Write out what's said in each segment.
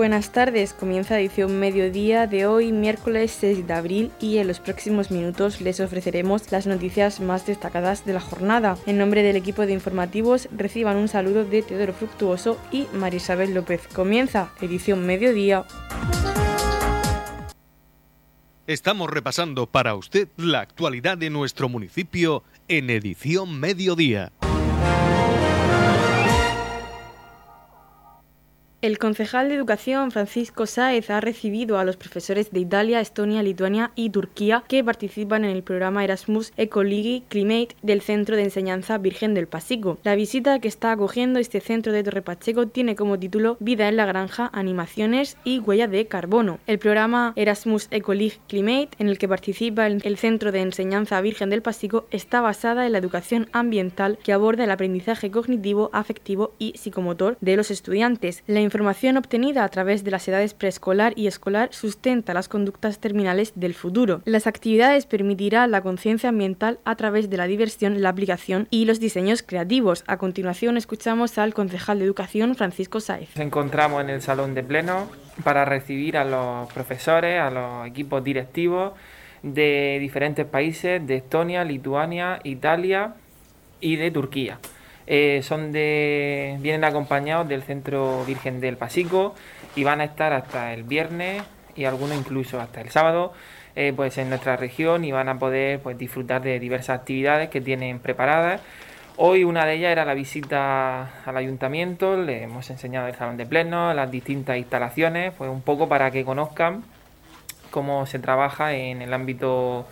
Buenas tardes, comienza edición mediodía de hoy, miércoles 6 de abril, y en los próximos minutos les ofreceremos las noticias más destacadas de la jornada. En nombre del equipo de informativos, reciban un saludo de Teodoro Fructuoso y Marisabel López. Comienza edición mediodía. Estamos repasando para usted la actualidad de nuestro municipio en edición mediodía. El concejal de Educación Francisco Sáez ha recibido a los profesores de Italia, Estonia, Lituania y Turquía que participan en el programa Erasmus Ecoligi Climate del Centro de Enseñanza Virgen del Pasico. La visita que está acogiendo este centro de Torre Pacheco tiene como título Vida en la granja, animaciones y huella de carbono. El programa Erasmus Ecoligi Climate, en el que participa el Centro de Enseñanza Virgen del Pasico, está basada en la educación ambiental que aborda el aprendizaje cognitivo, afectivo y psicomotor de los estudiantes. Información obtenida a través de las edades preescolar y escolar sustenta las conductas terminales del futuro. Las actividades permitirán la conciencia ambiental a través de la diversión, la aplicación y los diseños creativos. A continuación escuchamos al concejal de Educación Francisco Saez. Nos encontramos en el salón de pleno para recibir a los profesores, a los equipos directivos de diferentes países, de Estonia, Lituania, Italia y de Turquía. Eh, son de, vienen acompañados del Centro Virgen del Pasico y van a estar hasta el viernes y algunos incluso hasta el sábado eh, pues en nuestra región y van a poder pues, disfrutar de diversas actividades que tienen preparadas. Hoy una de ellas era la visita al ayuntamiento, le hemos enseñado el salón de pleno, las distintas instalaciones, pues un poco para que conozcan cómo se trabaja en el ámbito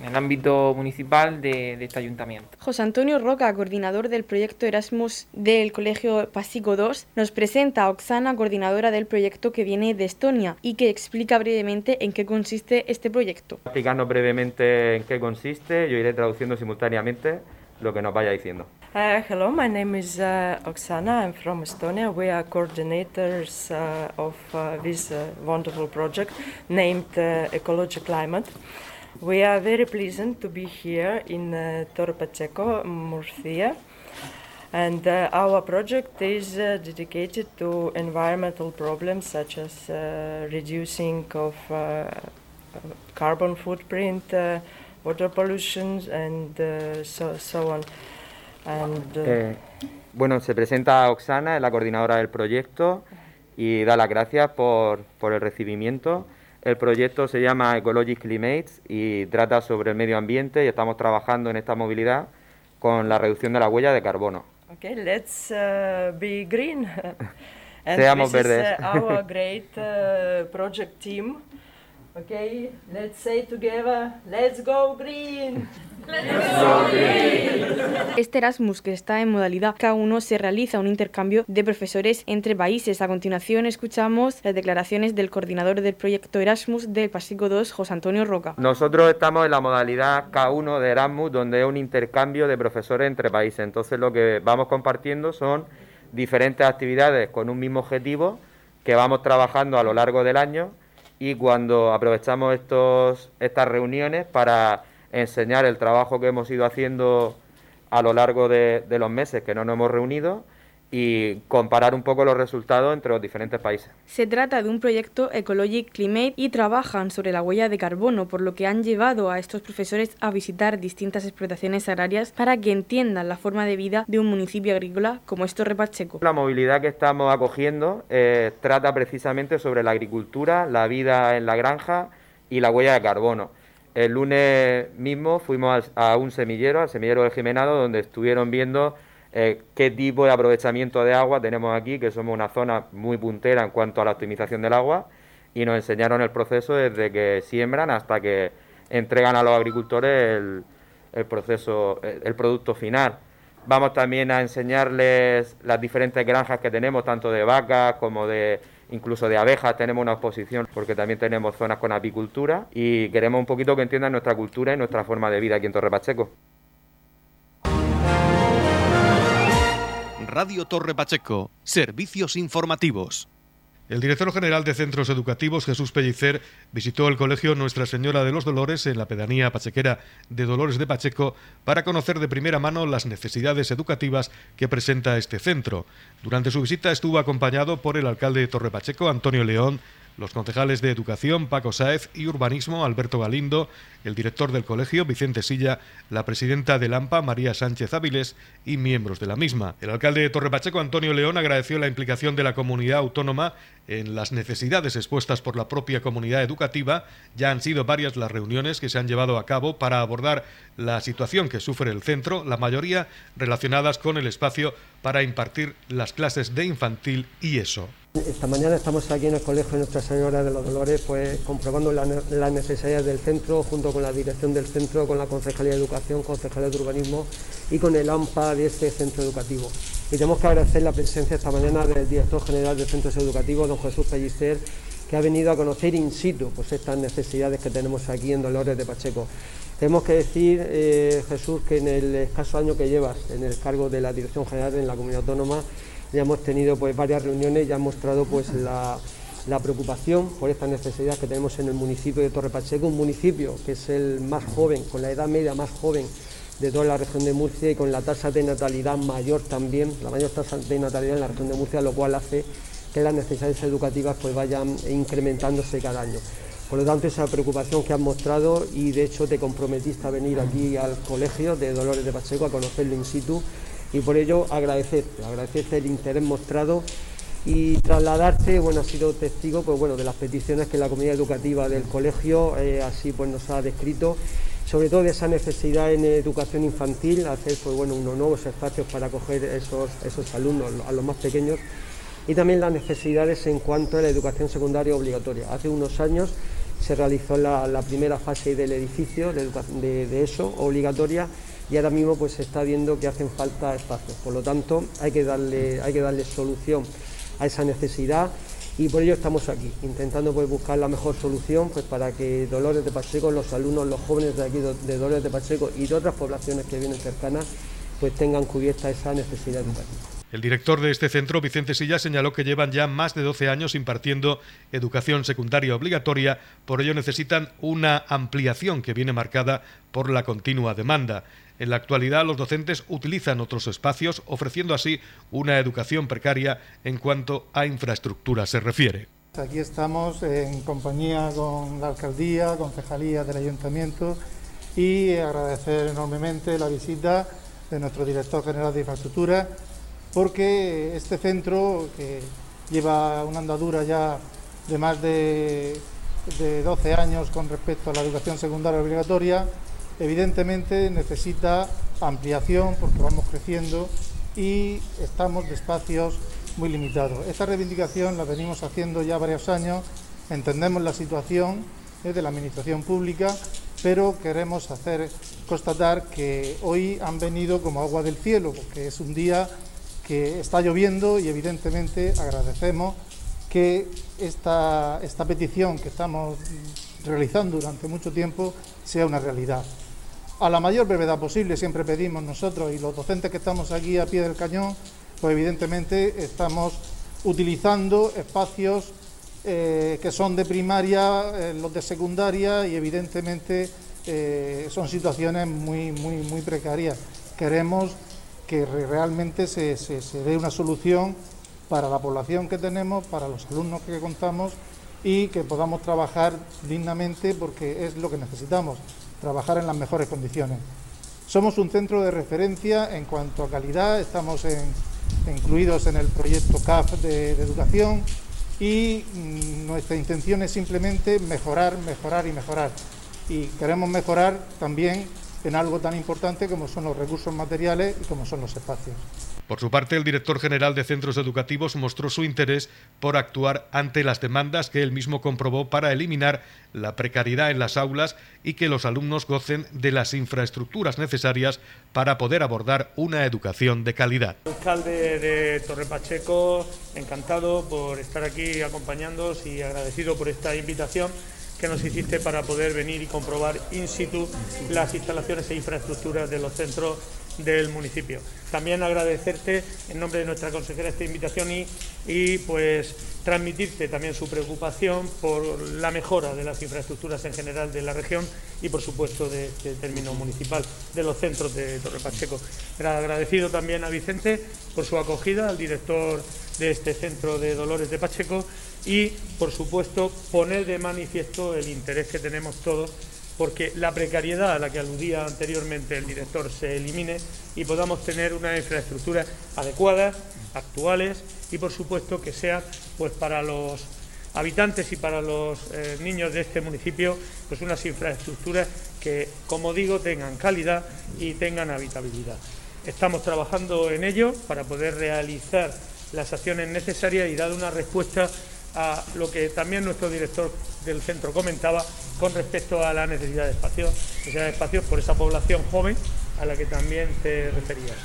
en el ámbito municipal de, este ayuntamiento. José Antonio Roca, coordinador del proyecto Erasmus del Colegio Pasico II, nos presenta a Oksana, coordinadora del proyecto que viene de Estonia y que explica brevemente en qué consiste este proyecto. Explicando brevemente en qué consiste, yo iré traduciendo simultáneamente lo que nos vaya diciendo. Uh, hello, my name is uh, Oksana. I'm from Estonia. We are coordinators uh, of uh, this uh, wonderful project named uh, Ecology Climate. We are very pleased to be here in uh, Torre Pacheco, Murcia. And uh, our project is uh, dedicated to environmental problems such as uh, reducing of uh, carbon footprint, uh, water pollution, and uh, so, so on. And, Eh, bueno, se presenta Oksana, es la coordinadora del proyecto, y da las gracias por, por el recibimiento. El proyecto se llama Ecologic Climates y trata sobre el medio ambiente y estamos trabajando en esta movilidad con la reducción de la huella de carbono. okay, let's uh, be green. and Seamos this verdes. is uh, our great uh, project team. Okay, let's say together, let's go green. Este Erasmus, que está en modalidad K1, se realiza un intercambio de profesores entre países. A continuación escuchamos las declaraciones del coordinador del proyecto Erasmus del Pasico 2, José Antonio Roca. Nosotros estamos en la modalidad K1 de Erasmus, donde es un intercambio de profesores entre países. Entonces lo que vamos compartiendo son diferentes actividades con un mismo objetivo que vamos trabajando a lo largo del año y cuando aprovechamos estos, estas reuniones para enseñar el trabajo que hemos ido haciendo a lo largo de, de los meses que no nos hemos reunido y comparar un poco los resultados entre los diferentes países. Se trata de un proyecto Ecologic Climate y trabajan sobre la huella de carbono, por lo que han llevado a estos profesores a visitar distintas explotaciones agrarias para que entiendan la forma de vida de un municipio agrícola como es Torre Pacheco. La movilidad que estamos acogiendo eh, trata precisamente sobre la agricultura, la vida en la granja y la huella de carbono. El lunes mismo fuimos a un semillero, al semillero de Jimenado, donde estuvieron viendo eh, qué tipo de aprovechamiento de agua tenemos aquí, que somos una zona muy puntera en cuanto a la optimización del agua, y nos enseñaron el proceso desde que siembran hasta que entregan a los agricultores el, el proceso, el, el producto final. Vamos también a enseñarles las diferentes granjas que tenemos, tanto de vacas como de incluso de abejas. Tenemos una exposición porque también tenemos zonas con apicultura y queremos un poquito que entiendan nuestra cultura y nuestra forma de vida aquí en Torre Pacheco. Radio Torre Pacheco, servicios informativos. El director general de Centros Educativos, Jesús Pellicer, visitó el colegio Nuestra Señora de los Dolores en la pedanía pachequera de Dolores de Pacheco para conocer de primera mano las necesidades educativas que presenta este centro. Durante su visita estuvo acompañado por el alcalde de Torre Pacheco, Antonio León, los concejales de Educación, Paco Sáez, y Urbanismo, Alberto Galindo, el director del colegio, Vicente Silla, la presidenta del AMPA, María Sánchez Áviles, y miembros de la misma. El alcalde de Torre Pacheco, Antonio León, agradeció la implicación de la comunidad autónoma en las necesidades expuestas por la propia comunidad educativa. Ya han sido varias las reuniones que se han llevado a cabo para abordar la situación que sufre el centro, la mayoría relacionadas con el espacio para impartir las clases de infantil y eso. Esta mañana estamos aquí en el Colegio Nuestra Señora de los Dolores, pues comprobando las necesidades del centro, junto con la dirección del centro, con la Concejalía de Educación, Concejalía de Urbanismo y con el AMPA de este centro educativo. Y tenemos que agradecer la presencia esta mañana del director general de Centros Educativos, don Jesús Pellicer, que ha venido a conocer in situ pues, estas necesidades que tenemos aquí en Dolores de Pacheco. Tenemos que decir, eh, Jesús, que en el escaso año que llevas en el cargo de la Dirección General en la Comunidad Autónoma, ya hemos tenido pues varias reuniones y ha mostrado pues la, preocupación por estas necesidades que tenemos en el municipio de Torre Pacheco, un municipio que es el más joven, con la edad media más joven de toda la región de Murcia y con la tasa de natalidad mayor también, la mayor tasa de natalidad en la región de Murcia, lo cual hace que las necesidades educativas pues vayan incrementándose cada año. Por lo tanto, esa preocupación que has mostrado y de hecho te comprometiste a venir aquí al colegio de Dolores de Pacheco a conocerlo in situ y por ello agradecerte, agradecerte el interés mostrado y trasladarte, bueno, ha sido testigo pues, bueno, de las peticiones que la comunidad educativa del colegio eh, así pues, nos ha descrito, sobre todo de esa necesidad en educación infantil, hacer pues, bueno, unos nuevos espacios para acoger esos, esos alumnos, a los más pequeños, y también las necesidades en cuanto a la educación secundaria obligatoria. Hace unos años se realizó la, primera fase del edificio de, de eso, obligatoria, y ahora mismo pues se está viendo que hacen falta espacios. Por lo tanto, hay que darle, hay que darle solución a esa necesidad y por ello estamos aquí, intentando pues, buscar la mejor solución pues, para que Dolores de Pacheco, los alumnos, los jóvenes de aquí de Dolores de Pacheco y de otras poblaciones que vienen cercanas, pues tengan cubierta esa necesidad educativa. El director de este centro, Vicente Silla, señaló que llevan ya más de 12 años impartiendo educación secundaria obligatoria, por ello necesitan una ampliación que viene marcada por la continua demanda. En la actualidad los docentes utilizan otros espacios, ofreciendo así una educación precaria en cuanto a infraestructura se refiere. Aquí estamos en compañía con la alcaldía, concejalía del ayuntamiento y agradecer enormemente la visita de nuestro director general de infraestructura porque este centro que lleva una andadura ya de más de, de 12 años con respecto a la educación secundaria obligatoria evidentemente necesita ampliación porque vamos creciendo y estamos de espacios muy limitados. Esta reivindicación la venimos haciendo ya varios años, entendemos la situación de la Administración Pública, pero queremos hacer constatar que hoy han venido como agua del cielo, porque es un día que está lloviendo y evidentemente agradecemos que esta, esta petición que estamos realizando durante mucho tiempo sea una realidad a la mayor brevedad posible, siempre pedimos nosotros y los docentes que estamos aquí a pie del cañón, pues evidentemente estamos utilizando espacios eh, que son de primaria, eh, los de secundaria y evidentemente eh, son situaciones muy, muy, muy precarias. Queremos que realmente se, se dé una solución para la población que tenemos, para los alumnos que contamos y que podamos trabajar dignamente porque es lo que necesitamos trabajar en las mejores condiciones. Somos un centro de referencia en cuanto a calidad, estamos incluidos en el proyecto CAF de, de educación y mm, nuestra intención es simplemente mejorar, mejorar y mejorar. Y queremos mejorar también en algo tan importante como son los recursos materiales y como son los espacios. Por su parte, el director general de centros educativos mostró su interés por actuar ante las demandas que él mismo comprobó para eliminar la precariedad en las aulas y que los alumnos gocen de las infraestructuras necesarias para poder abordar una educación de calidad. Alcalde de Torre Pacheco, encantado por estar aquí acompañándoos y agradecido por esta invitación que nos hiciste para poder venir y comprobar in situ las instalaciones e infraestructuras de los centros del municipio. También agradecerte en nombre de nuestra consejera esta invitación y, pues transmitirte también su preocupación por la mejora de las infraestructuras en general de la región y por supuesto de este término municipal de los centros de Torre Pacheco. Agradecido también a Vicente por su acogida, al director de este centro de Dolores de Pacheco y por supuesto poner de manifiesto el interés que tenemos todos porque la precariedad a la que aludía anteriormente el director se elimine y podamos tener una infraestructura adecuadas, actuales y por supuesto que sea pues para los habitantes y para los eh, niños de este municipio pues unas infraestructuras que como digo tengan calidad y tengan habitabilidad. Estamos trabajando en ello para poder realizar las acciones necesarias y dar una respuesta a lo que también nuestro director del centro comentaba con respecto a la necesidad de espacios, necesidad de espacios por esa población joven a la que también te referías.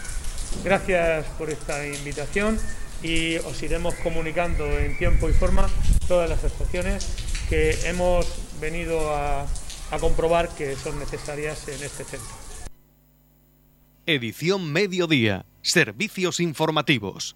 Gracias por esta invitación y os iremos comunicando en tiempo y forma todas las actuaciones que hemos venido a, a comprobar que son necesarias en este centro. Edición Mediodía. Servicios informativos.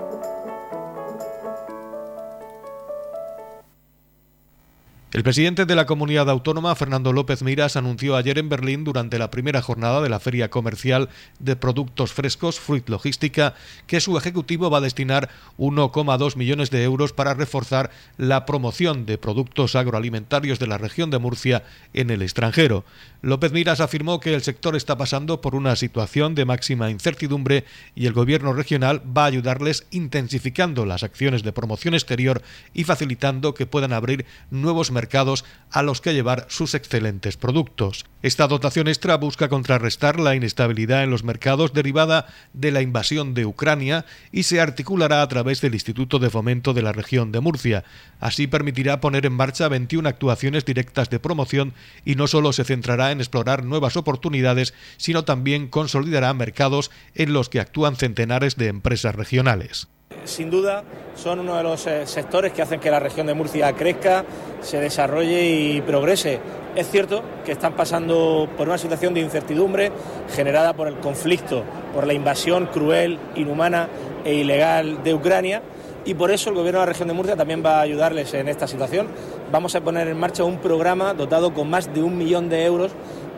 El presidente de la comunidad autónoma, Fernando López Miras, anunció ayer en Berlín durante la primera jornada de la Feria Comercial de Productos Frescos Fruit Logística que su ejecutivo va a destinar 1,2 millones de euros para reforzar la promoción de productos agroalimentarios de la región de Murcia en el extranjero. López Miras afirmó que el sector está pasando por una situación de máxima incertidumbre y el gobierno regional va a ayudarles intensificando las acciones de promoción exterior y facilitando que puedan abrir nuevos mercados mercados a los que llevar sus excelentes productos. Esta dotación extra busca contrarrestar la inestabilidad en los mercados derivada de la invasión de Ucrania y se articulará a través del Instituto de Fomento de la región de Murcia. Así permitirá poner en marcha 21 actuaciones directas de promoción y no solo se centrará en explorar nuevas oportunidades, sino también consolidará mercados en los que actúan centenares de empresas regionales sin duda son uno de los eh, sectores que hacen que la región de Murcia crezca, se desarrolle y progrese. Es cierto que están pasando por una situación de incertidumbre generada por el conflicto, por la invasión cruel, inhumana e ilegal de Ucrania y por eso el Gobierno de la región de Murcia también va a ayudarles en esta situación. Vamos a poner en marcha un programa dotado con más de un millón de euros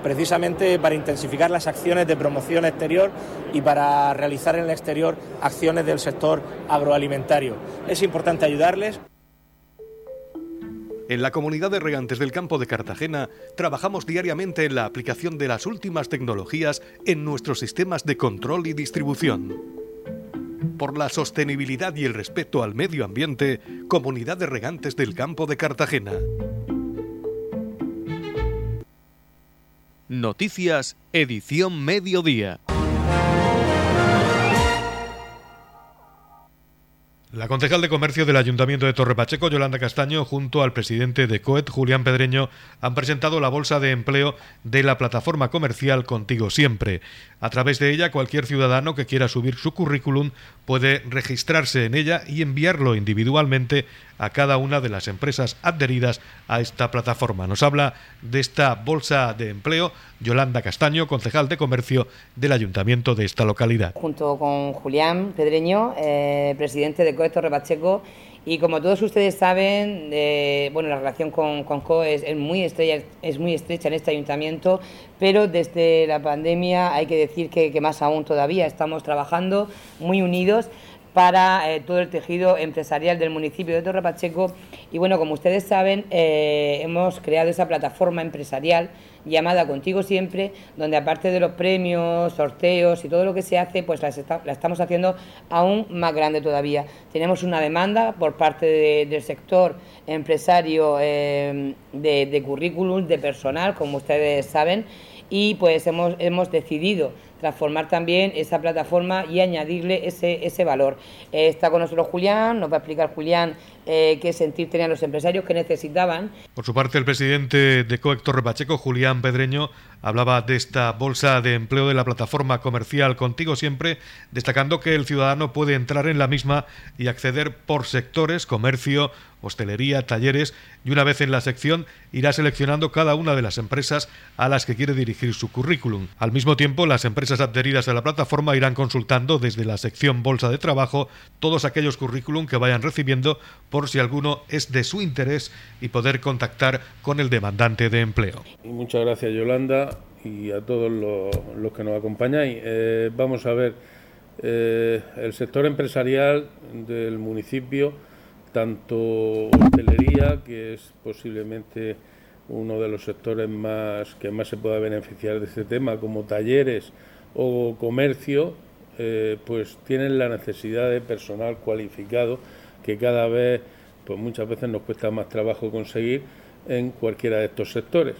precisamente para intensificar las acciones de promoción exterior y para realizar en el exterior acciones del sector agroalimentario. Es importante ayudarles. En la comunidad de regantes del campo de Cartagena trabajamos diariamente en la aplicación de las últimas tecnologías en nuestros sistemas de control y distribución. Por la sostenibilidad y el respeto al medio ambiente, Comunidad de Regantes del Campo de Cartagena. Noticias, edición mediodía. La concejal de comercio del Ayuntamiento de Torre Pacheco, Yolanda Castaño, junto al presidente de COET, Julián Pedreño, han presentado la bolsa de empleo de la plataforma comercial Contigo Siempre. A través de ella, cualquier ciudadano que quiera subir su currículum puede registrarse en ella y enviarlo individualmente a cada una de las empresas adheridas a esta plataforma. Nos habla de esta bolsa de empleo Yolanda Castaño, concejal de comercio del ayuntamiento de esta localidad. Junto con Julián Pedreño, eh, presidente de COE Rebacheco y como todos ustedes saben, eh, bueno, la relación con, con CO es, muy estrecha, es muy estrecha en este ayuntamiento, pero desde la pandemia hay que decir que, que más aún todavía estamos trabajando muy unidos para eh, todo el tejido empresarial del municipio de Torre Pacheco. Y bueno, como ustedes saben, eh, hemos creado esa plataforma empresarial llamada Contigo Siempre, donde aparte de los premios, sorteos y todo lo que se hace, pues la, estamos haciendo aún más grande todavía. Tenemos una demanda por parte del sector empresario eh, de, de currículum, de personal, como ustedes saben, y pues hemos, hemos decidido transformar también esa plataforma y añadirle ese, ese valor. Eh, está con nosotros Julián, nos va a explicar Julián eh, qué sentir tenían los empresarios, qué necesitaban. Por su parte, el presidente de Cohector Pacheco, Julián Pedreño, hablaba de esta bolsa de empleo de la plataforma comercial Contigo Siempre, destacando que el ciudadano puede entrar en la misma y acceder por sectores, comercio, hostelería, talleres y una vez en la sección irá seleccionando cada una de las empresas a las que quiere dirigir su currículum. Al mismo tiempo, las empresas adheridas a la plataforma irán consultando desde la sección Bolsa de Trabajo todos aquellos currículum que vayan recibiendo por si alguno es de su interés y poder contactar con el demandante de empleo. Muchas gracias Yolanda y a todos los, que nos acompañáis. Eh, vamos a ver, eh, el sector empresarial del municipio, tanto hostelería, que es posiblemente uno de los sectores más que más se pueda beneficiar de este tema, como talleres o comercio, eh, pues tienen la necesidad de personal cualificado que cada vez, pues muchas veces nos cuesta más trabajo conseguir en cualquiera de estos sectores.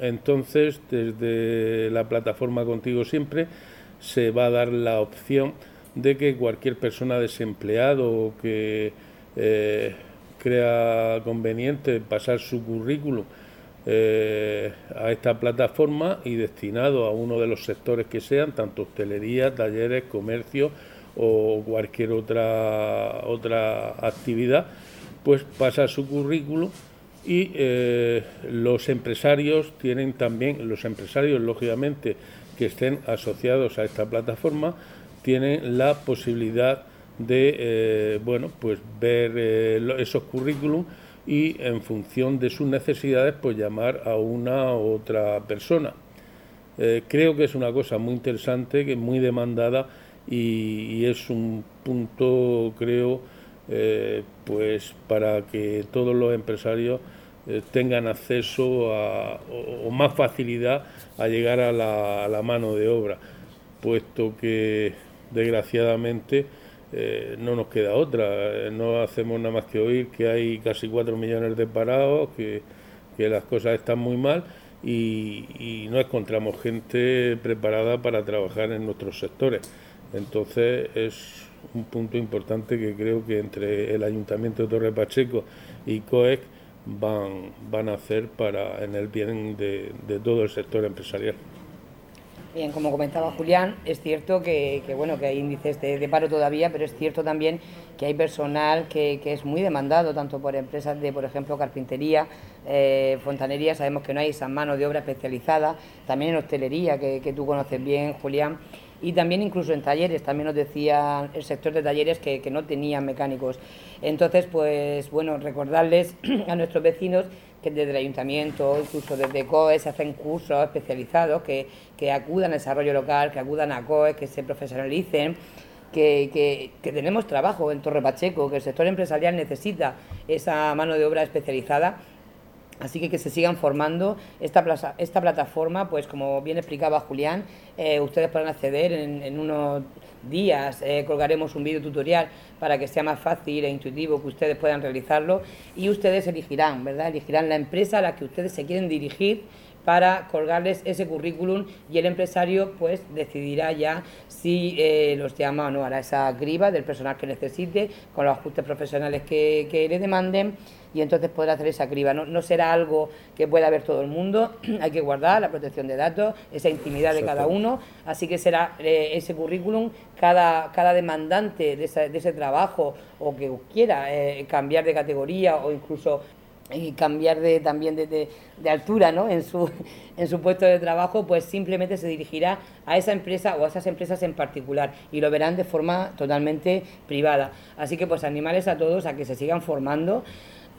Entonces, desde la plataforma Contigo Siempre se va a dar la opción de que cualquier persona desempleado o que eh, crea conveniente pasar su currículum eh, a esta plataforma y destinado a uno de los sectores que sean, tanto hostelería, talleres, comercio o cualquier otra, otra actividad, pues pasa su currículum y eh, los empresarios tienen también, los empresarios lógicamente que estén asociados a esta plataforma, tienen la posibilidad de eh, bueno, pues ver eh, esos currículums y en función de sus necesidades pues llamar a una u otra persona. creo que es una cosa muy interesante, que es muy demandada y, es un punto, creo, eh, pues para que todos los empresarios eh, tengan acceso a, o, más facilidad a llegar a la, mano de obra, puesto que desgraciadamente eh, no nos queda otra, no hacemos nada más que oír que hay casi 4 millones de parados, que, que las cosas están muy mal y, y no encontramos gente preparada para trabajar en nuestros sectores. Entonces es un punto importante que creo que entre el Ayuntamiento de Torre Pacheco y COEC van, van a hacer para en el bien de, todo el sector empresarial. Bien, como comentaba Julián, es cierto que, bueno que hay índices de, paro todavía, pero es cierto también que hay personal que, es muy demandado, tanto por empresas de, por ejemplo, carpintería, eh, fontanería, sabemos que no hay esa mano de obra especializada, también en hostelería, que, que tú conoces bien, Julián, y también incluso en talleres, también nos decía el sector de talleres que, no tenían mecánicos. Entonces, pues bueno, recordarles a nuestros vecinos que desde el ayuntamiento, incluso desde COE, se hacen cursos especializados que, que acudan al desarrollo local, que acudan a COE, que se profesionalicen. Que, que, que, tenemos trabajo en Torre Pacheco, que el sector empresarial necesita esa mano de obra especializada Así que que se sigan formando. Esta, esta plataforma, pues como bien explicaba Julián, eh, ustedes pueden acceder en, unos días. Eh, colgaremos un vídeo tutorial para que sea más fácil e intuitivo que ustedes puedan realizarlo y ustedes elegirán, ¿verdad? Elegirán la empresa a la que ustedes se quieren dirigir para colgarles ese currículum y el empresario pues decidirá ya si eh, los llama o no, hará esa criba del personal que necesite con los ajustes profesionales que, que le demanden y entonces podrá hacer esa criba. No, será algo que pueda ver todo el mundo, hay que guardar la protección de datos, esa intimidad de cada uno, así que será eh, ese currículum, cada, cada demandante de, ese trabajo o que quiera eh, cambiar de categoría o incluso y cambiar de, también de, altura ¿no? en, su, en su puesto de trabajo, pues simplemente se dirigirá a esa empresa o a esas empresas en particular y lo verán de forma totalmente privada. Así que pues animales a todos a que se sigan formando,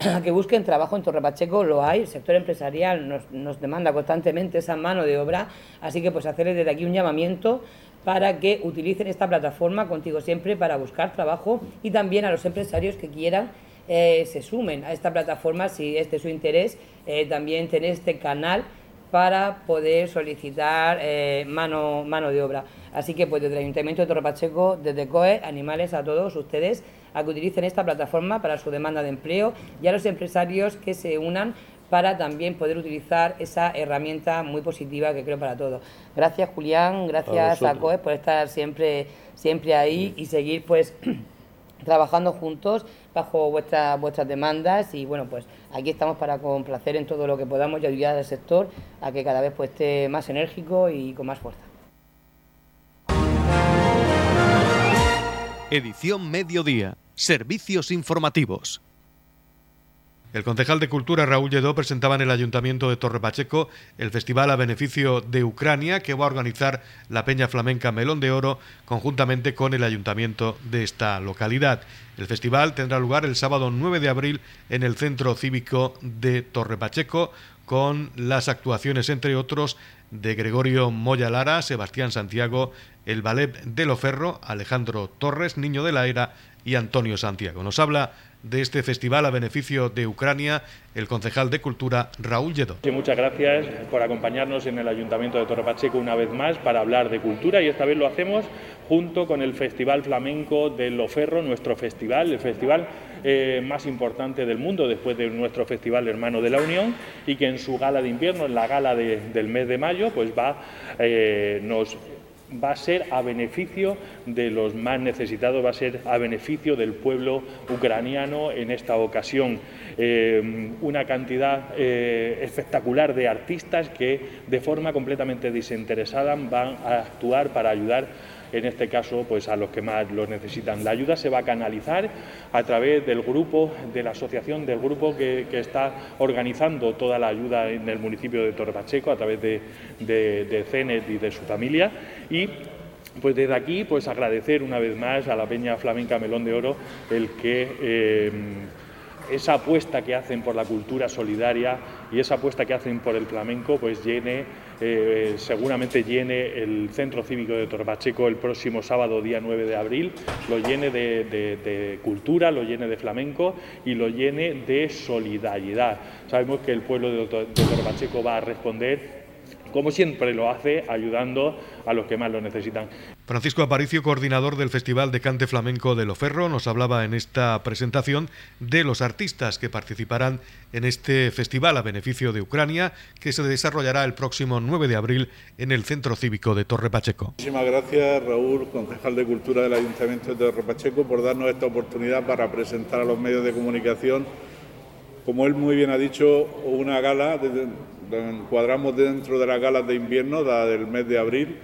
a que busquen trabajo en Torre Pacheco, lo hay, el sector empresarial nos, nos demanda constantemente esa mano de obra, así que pues hacerles desde aquí un llamamiento para que utilicen esta plataforma contigo siempre para buscar trabajo y también a los empresarios que quieran eh, se sumen a esta plataforma si este es su interés, eh, también tener este canal para poder solicitar eh, mano, mano de obra. Así que pues desde el Ayuntamiento de Torre Pacheco, desde COE, animales a todos ustedes a que utilicen esta plataforma para su demanda de empleo y a los empresarios que se unan para también poder utilizar esa herramienta muy positiva que creo para todos. Gracias Julián, gracias a, COES por estar siempre, siempre ahí y seguir pues trabajando juntos bajo vuestras vuestras demandas y bueno pues aquí estamos para complacer en todo lo que podamos y ayudar al sector a que cada vez pues, esté más enérgico y con más fuerza. Edición Mediodía. Servicios informativos. El concejal de Cultura Raúl Lledó presentaba en el Ayuntamiento de Torre Pacheco el festival a beneficio de Ucrania que va a organizar la Peña Flamenca Melón de Oro conjuntamente con el Ayuntamiento de esta localidad. El festival tendrá lugar el sábado 9 de abril en el Centro Cívico de Torre Pacheco con las actuaciones, entre otros, de Gregorio Moya Lara, Sebastián Santiago, el ballet de Loferro, Alejandro Torres, Niño de la Era y Antonio Santiago. Nos habla de este festival a beneficio de Ucrania el concejal de Cultura Raúl Lledó. muchas gracias por acompañarnos en el Ayuntamiento de Torre Pacheco una vez más para hablar de cultura y esta vez lo hacemos junto con el Festival Flamenco de Loferro, nuestro festival, el festival eh, más importante del mundo después de nuestro festival hermano de la Unión y que en su gala de invierno, en la gala del mes de mayo, pues va, eh, nos va a ser a beneficio de los más necesitados, va a ser a beneficio del pueblo ucraniano en esta ocasión. Eh, una cantidad eh, espectacular de artistas que de forma completamente desinteresada van a actuar para ayudar en este caso pues a los que más lo necesitan. La ayuda se va a canalizar a través del grupo, de la asociación, del grupo que, está organizando toda la ayuda en el municipio de Torre Pacheco a través de, de, CENET y de su familia y pues desde aquí pues agradecer una vez más a la Peña Flamenca Melón de Oro el que eh, esa apuesta que hacen por la cultura solidaria y esa apuesta que hacen por el flamenco, pues llene, eh, seguramente llene el Centro Cívico de Torbacheco el próximo sábado, día 9 de abril, lo llene de, cultura, lo llene de flamenco y lo llene de solidaridad. Sabemos que el pueblo de, de Torbacheco va a responder como siempre lo hace, ayudando a los que más lo necesitan. Francisco Aparicio, coordinador del Festival de Cante Flamenco de Loferro, nos hablaba en esta presentación de los artistas que participarán en este festival a beneficio de Ucrania, que se desarrollará el próximo 9 de abril en el Centro Cívico de Torre Pacheco. Muchísimas gracias, Raúl, concejal de Cultura del Ayuntamiento de Torre Pacheco, por darnos esta oportunidad para presentar a los medios de comunicación, como él muy bien ha dicho, una gala encuadramos dentro de las galas de invierno, la del mes de abril,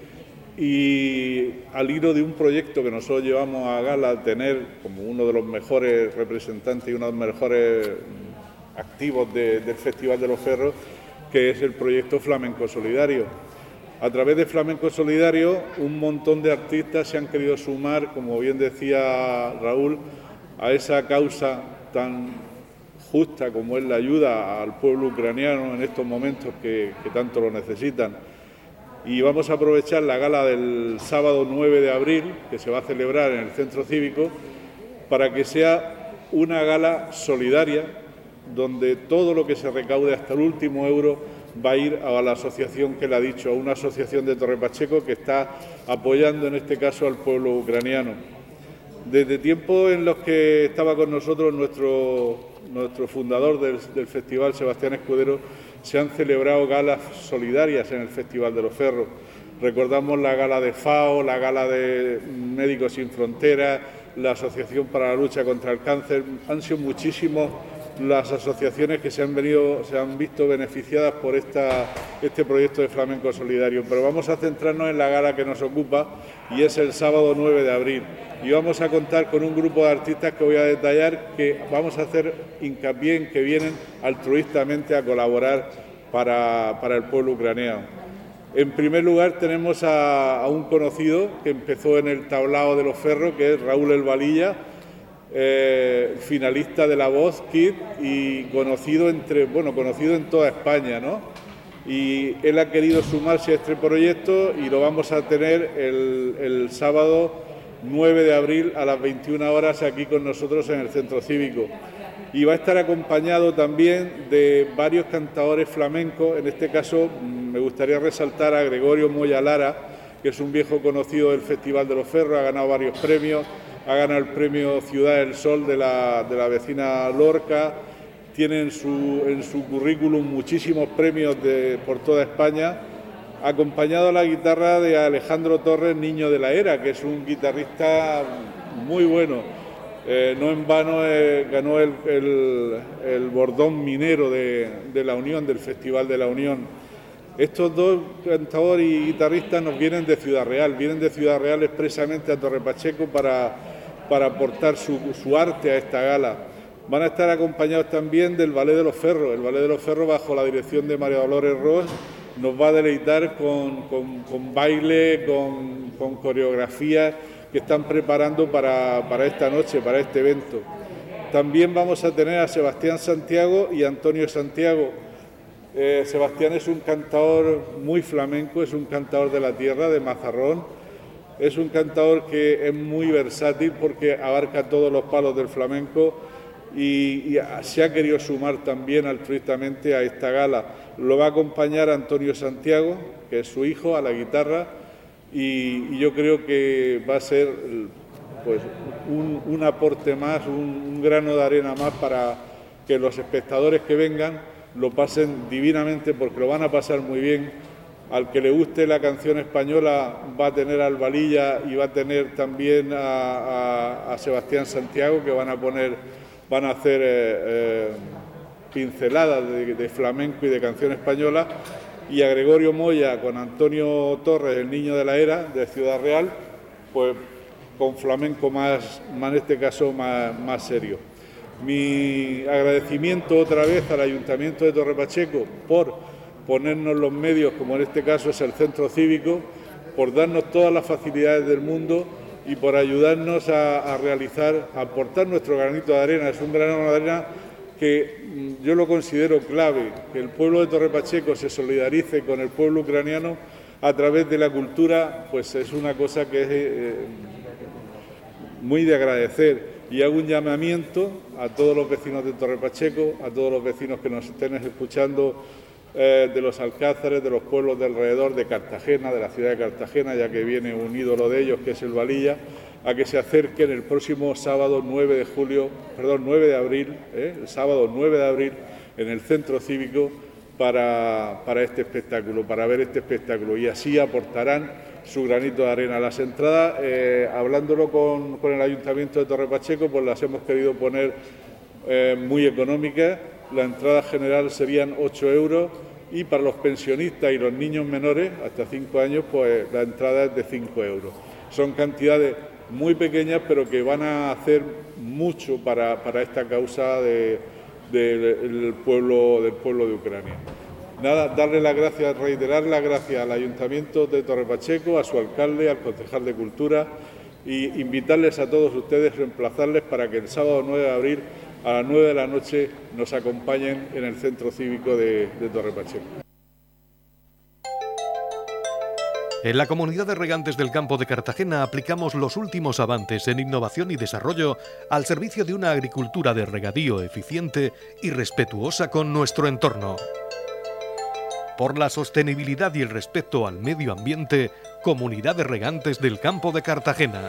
y al hilo de un proyecto que nosotros llevamos a gala, tener como uno de los mejores representantes y uno de los mejores activos del Festival de los Ferros, que es el proyecto Flamenco Solidario. A través de Flamenco Solidario, un montón de artistas se han querido sumar, como bien decía Raúl, a esa causa tan justa como es la ayuda al pueblo ucraniano en estos momentos que, tanto lo necesitan. Y vamos a aprovechar la gala del sábado 9 de abril, que se va a celebrar en el Centro Cívico, para que sea una gala solidaria, donde todo lo que se recaude hasta el último euro va a ir a la asociación que le ha dicho, a una asociación de Torre Pacheco que está apoyando en este caso al pueblo ucraniano. Desde tiempos en los que estaba con nosotros nuestro nuestro fundador del, festival, Sebastián Escudero, se han celebrado galas solidarias en el Festival de los Ferros. Recordamos la gala de FAO, la gala de Médicos Sin Fronteras, la Asociación para la Lucha contra el Cáncer. Han sido muchísimos las asociaciones que se han venido, se han visto beneficiadas por esta, este proyecto de flamenco solidario. Pero vamos a centrarnos en la gala que nos ocupa y es el sábado 9 de abril. Y vamos a contar con un grupo de artistas que voy a detallar que vamos a hacer hincapié en que vienen altruistamente a colaborar para, el pueblo ucraniano. En primer lugar tenemos a, a, un conocido que empezó en el tablao de los ferros, que es Raúl El Valilla, eh, finalista de La Voz Kid y conocido entre bueno conocido en toda España, ¿no? Y él ha querido sumarse a este proyecto y lo vamos a tener el, sábado 9 de abril a las 21 horas aquí con nosotros en el Centro Cívico. Y va a estar acompañado también de varios cantadores flamencos, en este caso mm, me gustaría resaltar a Gregorio Moya Lara, que es un viejo conocido del Festival de los Ferros, ha ganado varios premios, ha ganado el premio Ciudad del Sol de la, vecina Lorca tiene en su, en su currículum muchísimos premios de, por toda España, acompañado a la guitarra de Alejandro Torres, Niño de la Era, que es un guitarrista muy bueno. Eh, no en vano eh, ganó el, el, bordón minero de, de, la Unión, del Festival de la Unión. Estos dos cantadores y guitarristas nos vienen de Ciudad Real, vienen de Ciudad Real expresamente a Torre Pacheco para, para aportar su, arte a esta gala. Van a estar acompañados también del Ballet de los Ferros. El Ballet de los Ferros, bajo la dirección de María Dolores Ross, nos va a deleitar con, con, baile, con, con coreografías que están preparando para, para esta noche, para este evento. También vamos a tener a Sebastián Santiago y Antonio Santiago. Eh, Sebastián es un cantador muy flamenco, es un cantador de la tierra, de Mazarrón. Es un cantador que es muy versátil porque abarca todos los palos del flamenco y, se ha querido sumar también altruistamente a esta gala. Lo va a acompañar Antonio Santiago, que es su hijo, a la guitarra, y, yo creo que va a ser pues, un, aporte más, un, grano de arena más para que los espectadores que vengan lo pasen divinamente porque lo van a pasar muy bien. Al que le guste la canción española va a tener al Valilla y va a tener también a Sebastián Santiago que van a poner van a hacer eh, eh, pinceladas de, flamenco y de canción española, y a Gregorio Moya con Antonio Torres, el niño de la era, de Ciudad Real, pues con flamenco más, en este caso, más, más serio. Mi agradecimiento otra vez al Ayuntamiento de Torre Pacheco por ponernos los medios, como en este caso es el Centro Cívico, por darnos todas las facilidades del mundo y por ayudarnos a, realizar, a aportar nuestro granito de arena. Es un granito de arena que mm, yo lo considero clave, que el pueblo de Torre Pacheco se solidarice con el pueblo ucraniano a través de la cultura, pues es una cosa que es eh, muy de agradecer. Y hago un llamamiento a todos los vecinos de Torre Pacheco, a todos los vecinos que nos estén escuchando eh, de los alcázares, de los pueblos de alrededor, de Cartagena, de la ciudad de Cartagena, ya que viene un ídolo de ellos, que es el Valilla, a que se acerquen el próximo sábado 9 de julio, perdón, 9 de abril, eh, el sábado 9 de abril, en el centro cívico para, este espectáculo, para ver este espectáculo, y así aportarán su granito de arena. Las entradas, eh, hablándolo con, con, el Ayuntamiento de Torre Pacheco, pues las hemos querido poner muy económicas la entrada general serían 8 euros y para los pensionistas y los niños menores, hasta 5 años, pues la entrada es de 5 euros. Son cantidades muy pequeñas, pero que van a hacer mucho para, esta causa del, pueblo, del pueblo de Ucrania. Nada, darle las gracias, reiterar las gracias al Ayuntamiento de Torre Pacheco, a su alcalde, al concejal de Cultura y invitarles a todos ustedes, reemplazarles para que el sábado 9 de abril a las 9 de la noche nos acompañen en el centro cívico de, Torre Pacheco. En la comunidad de regantes del campo de Cartagena aplicamos los últimos avances en innovación y desarrollo al servicio de una agricultura de regadío eficiente y respetuosa con nuestro entorno. Por la sostenibilidad y el respeto al medio ambiente, Comunidad de Regantes del Campo de Cartagena.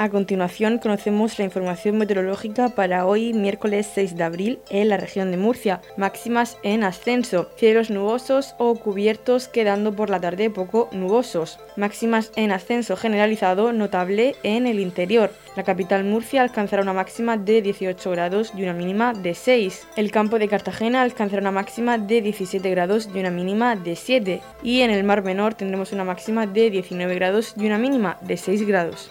A continuación conocemos la información meteorológica para hoy miércoles 6 de abril en la región de Murcia. Máximas en ascenso, cielos nubosos o cubiertos quedando por la tarde poco nubosos. Máximas en ascenso generalizado notable en el interior. La capital Murcia alcanzará una máxima de 18 grados y una mínima de 6. El campo de Cartagena alcanzará una máxima de 17 grados y una mínima de 7. Y en el Mar Menor tendremos una máxima de 19 grados y una mínima de 6 grados.